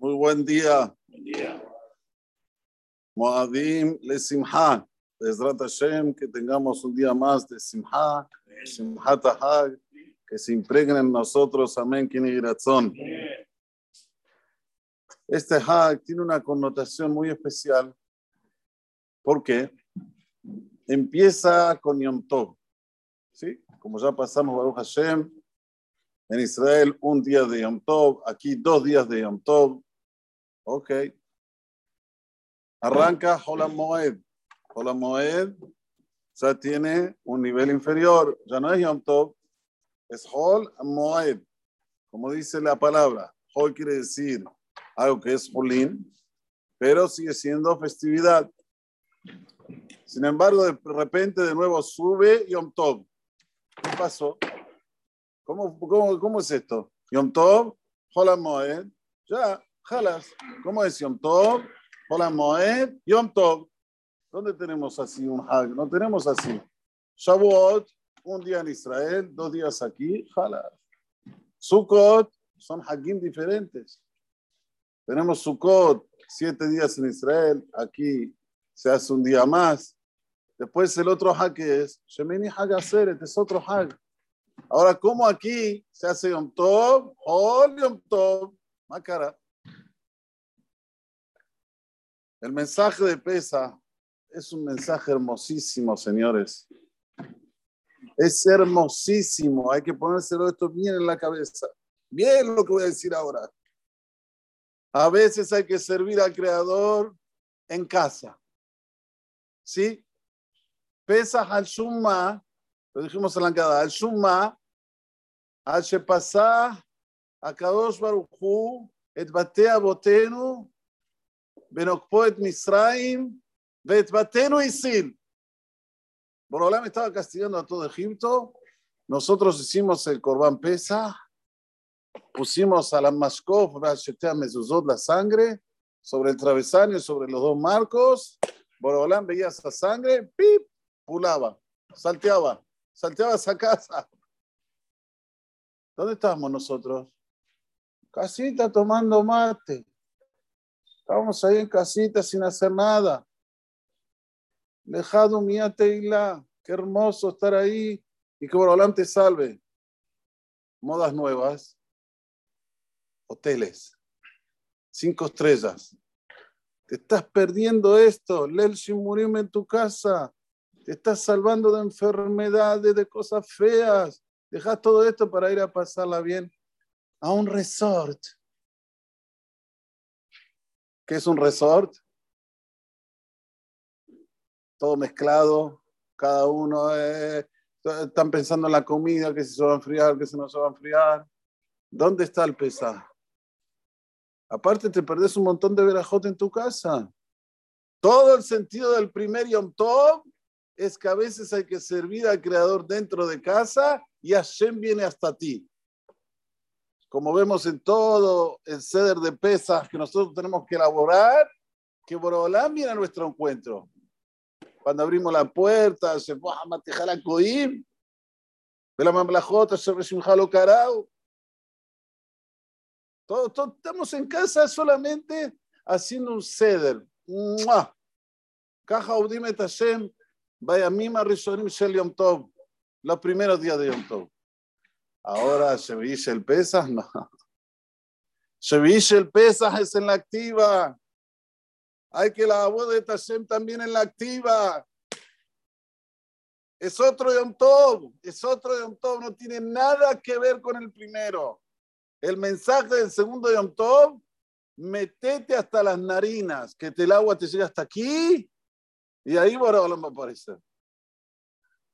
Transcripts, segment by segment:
Muy buen día. Buen día. Moadim le Simha. Bezrat Hashem, que tengamos un día más de Simha, Simhat Hag, que se impregnen en nosotros. Amén. Kinigiratzon. Este Hag tiene una connotación muy especial. ¿Por qué? Empieza con Yom Tov. ¿Sí? Como ya pasamos, Baruch Hashem, en Israel un día de Yom Tov, aquí dos días de Yom Tov. Ok. Arranca Hola Moed. Hola Moed ya tiene un nivel inferior. Ya no es Yom Tov, es Hol Moed. Como dice la palabra. Hol quiere decir algo que es Holín, pero sigue siendo festividad. Sin embargo, de repente de nuevo sube Yom Tov. ¿Qué pasó? ¿Cómo, cómo, cómo es esto? Yom Tov, Hola Moed, ya, jalas. ¿Cómo es Yom Tov? Hola Moed, Yom Tov. ¿Dónde tenemos así un hag? No tenemos así. Shavuot, un día en Israel, dos días aquí, jalas. Sukkot, son hagim diferentes. Tenemos Sukkot, siete días en Israel, aquí se hace un día más. Después el otro hag que es Shemini Hag es otro hag. Ahora, ¿cómo aquí se hace Yom Tov? Hol Yom Tov. Macara. El mensaje de Pesa es un mensaje hermosísimo, señores. Es hermosísimo. Hay que ponérselo esto bien en la cabeza. Bien lo que voy a decir ahora. A veces hay que servir al Creador en casa. ¿Sí? Pesa al Shumma, lo dijimos en la encada, al Shumma, al Shepasá, a Kadosh Baruch Hu, et bate abotenu, Misraim, vet batenu isil. Borolam estaba castigando a todo Egipto. Nosotros hicimos el Corban Pesa, pusimos a la Mezuzot, la sangre, sobre el travesaño, sobre los dos marcos. Borolam veía esa sangre, pip, pulaba, salteaba, salteaba esa casa. ¿Dónde estábamos nosotros? Casita tomando mate. Estábamos ahí en casita sin hacer nada. Lejado mía Teila. Qué hermoso estar ahí y que Borolam te salve. Modas nuevas. Hoteles. Cinco estrellas. Te estás perdiendo esto. Lel Shimurim en tu casa. Te estás salvando de enfermedades, de cosas feas. Dejas todo esto para ir a pasarla bien a un resort. ¿Qué es un resort? Todo mezclado, cada uno eh, están pensando en la comida, que se va a enfriar, que se no se va a enfriar. ¿Dónde está el pesar? Aparte te perdés un montón de verajot en tu casa. Todo el sentido del primer Yom Tov es que a veces hay que servir al Creador dentro de casa y Hashem viene hasta ti. Como vemos en todo el ceder de pesas que nosotros tenemos que elaborar, que Borolam viene a nuestro encuentro. Cuando abrimos la puerta, se va a Coim, la mamlajota, se resimjalo carao. Todos, todos estamos en casa solamente haciendo un ceder. Caja Udime Tashem, vaya mima Rishonim Shel Yom Tov, los primeros días de Yom Tov. Ahora dice el Pesas, no. Dice el Pesas es en la activa. Hay que la voz de Tashem también en la activa. Es otro Yom Tov, es otro Yom Tov, no tiene nada que ver con el primero. El mensaje del segundo Yom Tov, metete hasta las narinas, que el agua te llegue hasta aquí y ahí Borolam va a aparecer.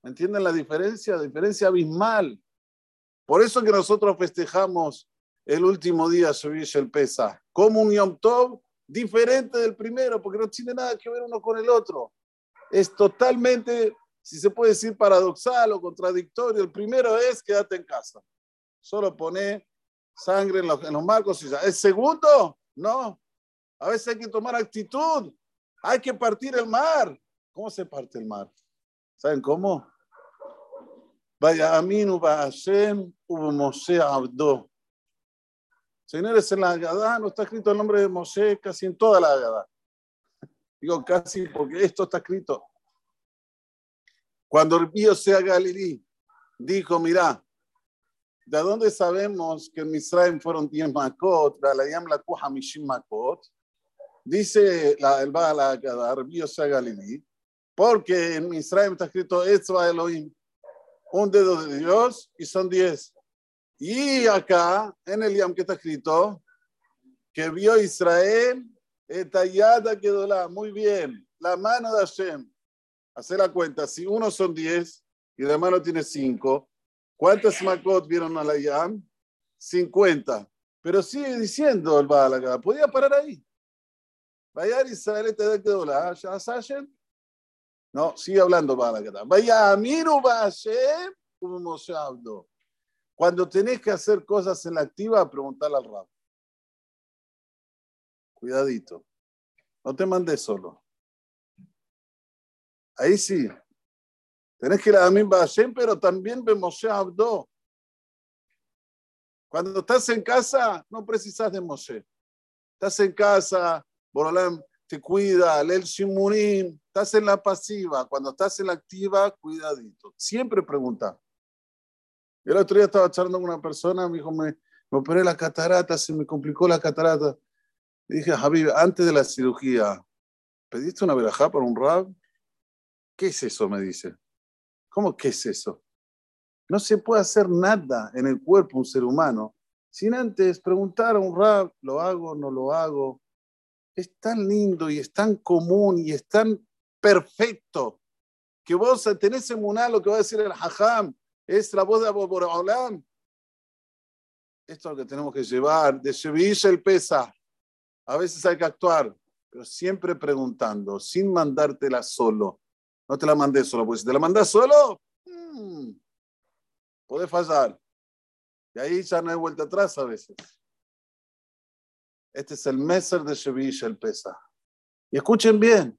¿Me entienden la diferencia? Diferencia abismal. Por eso que nosotros festejamos el último día, subir el Pesa, como un Yom diferente del primero, porque no tiene nada que ver uno con el otro. Es totalmente, si se puede decir, paradoxal o contradictorio. El primero es quédate en casa. Solo pone sangre en los, en los marcos. El segundo, no. A veces hay que tomar actitud. Hay que partir el mar. ¿Cómo se parte el mar? ¿Saben cómo? Vaya Aminu Hashem hubo Moshe Abdo. Señores, en la Agadá no está escrito el nombre de Moshe casi en toda la Agadá. Digo casi porque esto está escrito. Cuando el sea Galilí, dijo, mira, ¿de dónde sabemos que en Misraim fueron 10 Makot, la la Mishim Makot? Dice la, el Baal Agadá, el sea Galilí, porque en Misraim está escrito Etzva Elohim, un dedo de Dios y son 10. Y acá, en el Yam que está escrito, que vio Israel, etayada quedó la, muy bien, la mano de Hashem. Hacer la cuenta, si uno son 10 y la mano tiene 5, ¿cuántas makot vieron a la Yam? 50. Pero sigue diciendo el Baal podía parar ahí. Vaya Israel, etayada quedó la, ¿ya? No, sigue hablando Vaya Amiru Hashem, como Moshe habló. Cuando tenés que hacer cosas en la activa, preguntarle al rabo. Cuidadito. No te mandes solo. Ahí sí. Tenés que ir a Amin Hashem, pero también ve Moshe Abdo. Cuando estás en casa, no precisas de Moshe. Estás en casa, Borolam te cuida, el Shimurim, estás en la pasiva. Cuando estás en la activa, cuidadito. Siempre pregunta. El otro día estaba charlando con una persona, me dijo, me, me operé la catarata, se me complicó la catarata. dije, Javi, antes de la cirugía, ¿pediste una verajá para un rab? ¿Qué es eso? Me dice. ¿Cómo qué es eso? No se puede hacer nada en el cuerpo un ser humano sin antes preguntar a un rab, ¿lo hago no lo hago? Es tan lindo y es tan común y es tan perfecto que vos tenés en lo que va a decir el hajam, es la voz de Abu Olam. Esto es lo que tenemos que llevar, de Shevish el pesa. A veces hay que actuar, pero siempre preguntando, sin mandártela solo. No te la mandé solo, porque si te la mandas solo, hmm, puede fallar. Y ahí ya no hay vuelta atrás a veces. Este es el Meser de Shevish el pesa. Y escuchen bien,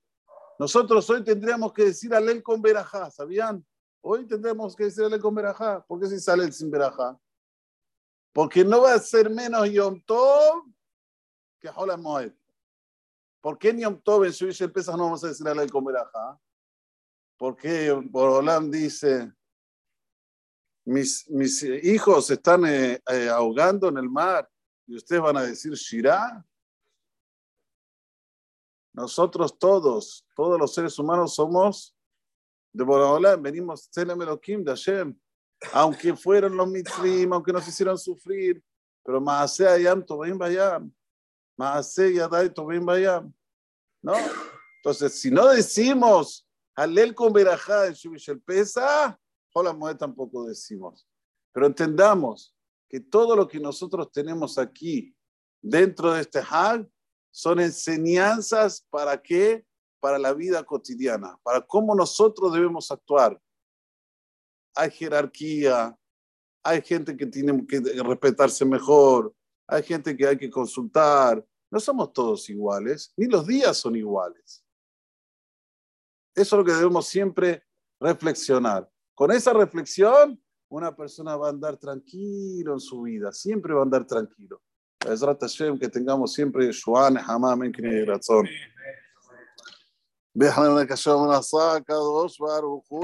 nosotros hoy tendríamos que decir Alel con Berajá, ¿sabían? Hoy tendremos que decirle con verajá. ¿Por qué si sale sin verajá? Porque no va a ser menos Yom Tov que Hola Moed. ¿Por qué en Yom Tov en Shuish el Pesach no vamos a decirle con verajá? Porque Borolam dice, mis, mis hijos están eh, eh, ahogando en el mar y ustedes van a decir Shirah. Nosotros todos, todos los seres humanos somos de Boraholam, venimos Elohim de Hashem. Aunque fueron los mitzvim, aunque nos hicieron sufrir, pero Maaseh Ayam Tovim Bayam. Maaseh Yadai Tovim Bayam. ¿No? Entonces, si no decimos Halel con Berajá en Shuvishel Pesa, Hola Moed tampoco decimos. Pero entendamos que todo lo que nosotros tenemos aquí dentro de este Hag son enseñanzas para que para la vida cotidiana, para cómo nosotros debemos actuar. Hay jerarquía, hay gente que tiene que respetarse mejor, hay gente que hay que consultar. No somos todos iguales, ni los días son iguales. Eso es lo que debemos siempre reflexionar. Con esa reflexión, una persona va a andar tranquilo en su vida, siempre va a andar tranquilo. que tengamos siempre Shuan, Hamam, Enkine, Razón. بيحنا لك الشام الأصاك وأصبر وقول